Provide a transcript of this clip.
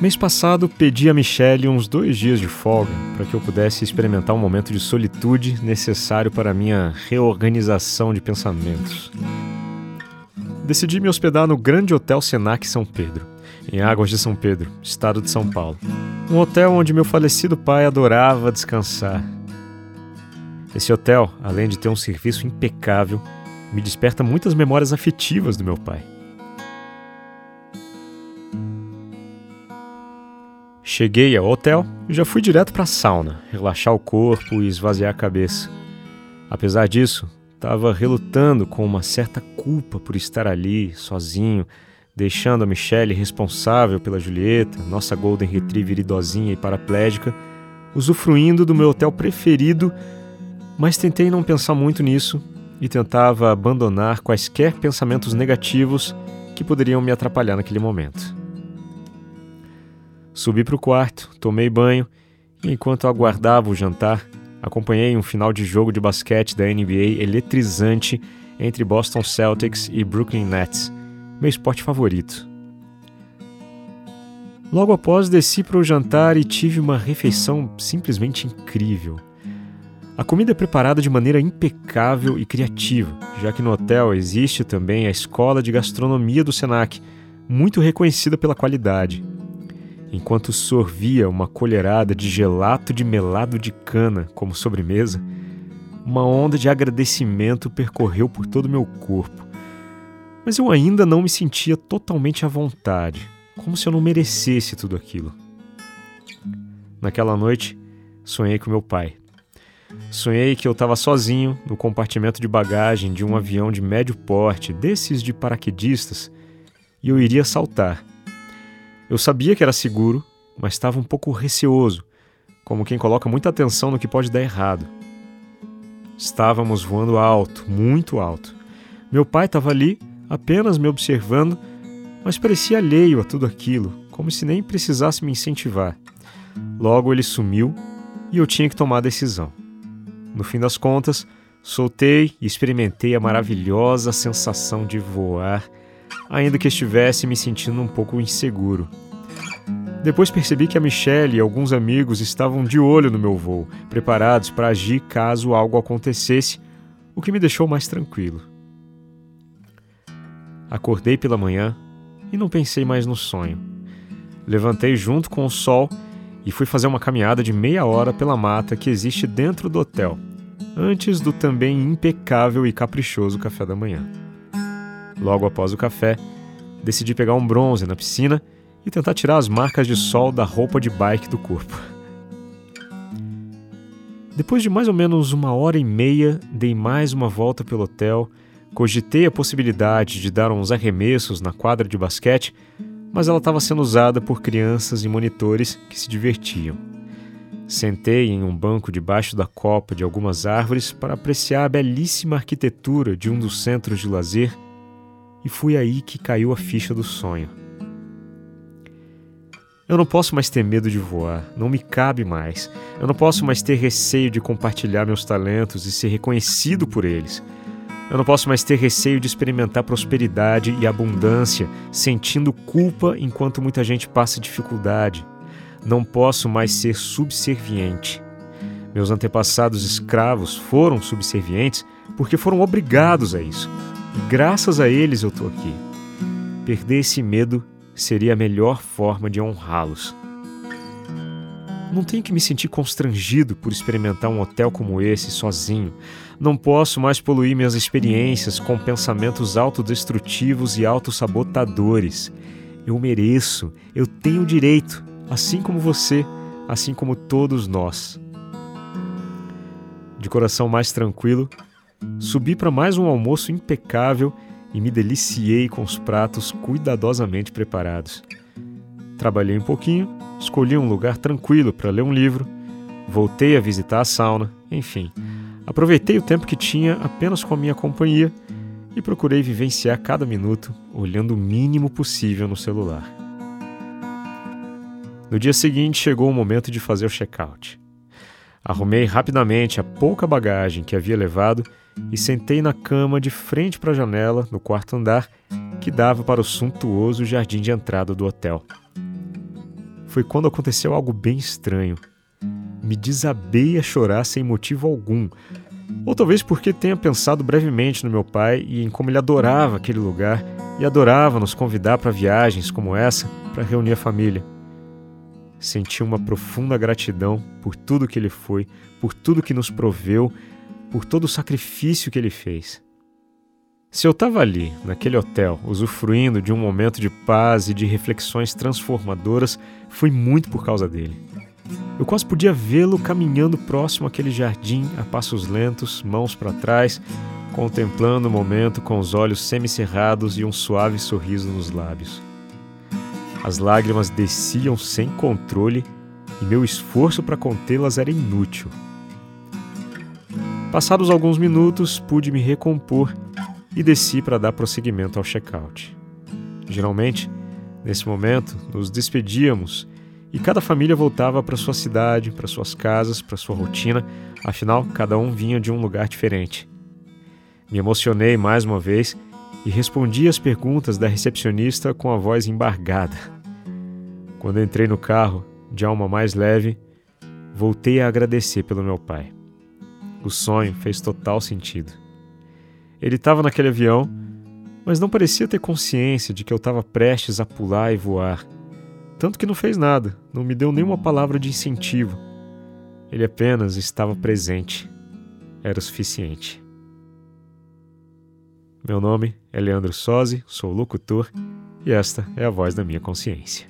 Mês passado, pedi a Michelle uns dois dias de folga para que eu pudesse experimentar um momento de solitude necessário para minha reorganização de pensamentos. Decidi me hospedar no Grande Hotel Senac São Pedro, em Águas de São Pedro, estado de São Paulo. Um hotel onde meu falecido pai adorava descansar. Esse hotel, além de ter um serviço impecável, me desperta muitas memórias afetivas do meu pai. Cheguei ao hotel e já fui direto para a sauna, relaxar o corpo e esvaziar a cabeça. Apesar disso, estava relutando com uma certa culpa por estar ali, sozinho, deixando a Michelle responsável pela Julieta, nossa Golden Retriever idosinha e paraplégica, usufruindo do meu hotel preferido, mas tentei não pensar muito nisso e tentava abandonar quaisquer pensamentos negativos que poderiam me atrapalhar naquele momento. Subi para o quarto, tomei banho e, enquanto aguardava o jantar, acompanhei um final de jogo de basquete da NBA eletrizante entre Boston Celtics e Brooklyn Nets, meu esporte favorito. Logo após, desci para o jantar e tive uma refeição simplesmente incrível. A comida é preparada de maneira impecável e criativa, já que no hotel existe também a Escola de Gastronomia do Senac, muito reconhecida pela qualidade enquanto sorvia uma colherada de gelato de melado de cana como sobremesa, uma onda de agradecimento percorreu por todo o meu corpo. Mas eu ainda não me sentia totalmente à vontade, como se eu não merecesse tudo aquilo. Naquela noite, sonhei com meu pai. Sonhei que eu estava sozinho no compartimento de bagagem de um avião de médio porte, desses de paraquedistas, e eu iria saltar eu sabia que era seguro, mas estava um pouco receoso, como quem coloca muita atenção no que pode dar errado. Estávamos voando alto, muito alto. Meu pai estava ali, apenas me observando, mas parecia alheio a tudo aquilo, como se nem precisasse me incentivar. Logo ele sumiu e eu tinha que tomar a decisão. No fim das contas, soltei e experimentei a maravilhosa sensação de voar ainda que estivesse me sentindo um pouco inseguro. Depois percebi que a Michelle e alguns amigos estavam de olho no meu voo, preparados para agir caso algo acontecesse, o que me deixou mais tranquilo. Acordei pela manhã e não pensei mais no sonho. Levantei junto com o sol e fui fazer uma caminhada de meia hora pela mata que existe dentro do hotel, antes do também impecável e caprichoso café da manhã. Logo após o café, decidi pegar um bronze na piscina e tentar tirar as marcas de sol da roupa de bike do corpo. Depois de mais ou menos uma hora e meia, dei mais uma volta pelo hotel, cogitei a possibilidade de dar uns arremessos na quadra de basquete, mas ela estava sendo usada por crianças e monitores que se divertiam. Sentei em um banco debaixo da copa de algumas árvores para apreciar a belíssima arquitetura de um dos centros de lazer e foi aí que caiu a ficha do sonho. Eu não posso mais ter medo de voar, não me cabe mais. Eu não posso mais ter receio de compartilhar meus talentos e ser reconhecido por eles. Eu não posso mais ter receio de experimentar prosperidade e abundância, sentindo culpa enquanto muita gente passa dificuldade. Não posso mais ser subserviente. Meus antepassados escravos foram subservientes porque foram obrigados a isso. Graças a eles eu estou aqui. Perder esse medo seria a melhor forma de honrá-los. Não tenho que me sentir constrangido por experimentar um hotel como esse sozinho. Não posso mais poluir minhas experiências com pensamentos autodestrutivos e autossabotadores. Eu mereço, eu tenho direito, assim como você, assim como todos nós. De coração mais tranquilo, Subi para mais um almoço impecável e me deliciei com os pratos cuidadosamente preparados. Trabalhei um pouquinho, escolhi um lugar tranquilo para ler um livro, voltei a visitar a sauna, enfim. Aproveitei o tempo que tinha apenas com a minha companhia e procurei vivenciar cada minuto olhando o mínimo possível no celular. No dia seguinte chegou o momento de fazer o check-out. Arrumei rapidamente a pouca bagagem que havia levado e sentei na cama de frente para a janela, no quarto andar, que dava para o suntuoso jardim de entrada do hotel. foi quando aconteceu algo bem estranho. Me desabei a chorar sem motivo algum. Ou talvez porque tenha pensado brevemente no meu pai e em como ele adorava aquele lugar e adorava nos convidar para viagens como essa para reunir a família. Senti uma profunda gratidão por tudo que ele foi, por tudo que nos proveu, por todo o sacrifício que ele fez. Se eu estava ali, naquele hotel, usufruindo de um momento de paz e de reflexões transformadoras, foi muito por causa dele. Eu quase podia vê-lo caminhando próximo àquele jardim a passos lentos, mãos para trás, contemplando o momento com os olhos semicerrados e um suave sorriso nos lábios. As lágrimas desciam sem controle e meu esforço para contê-las era inútil. Passados alguns minutos, pude me recompor e desci para dar prosseguimento ao check-out. Geralmente, nesse momento, nos despedíamos e cada família voltava para sua cidade, para suas casas, para sua rotina, afinal, cada um vinha de um lugar diferente. Me emocionei mais uma vez e respondi às perguntas da recepcionista com a voz embargada. Quando entrei no carro, de alma mais leve, voltei a agradecer pelo meu pai. O sonho fez total sentido. Ele estava naquele avião, mas não parecia ter consciência de que eu estava prestes a pular e voar. Tanto que não fez nada, não me deu nenhuma palavra de incentivo. Ele apenas estava presente. Era o suficiente. Meu nome é Leandro Sozzi, sou locutor e esta é a voz da minha consciência.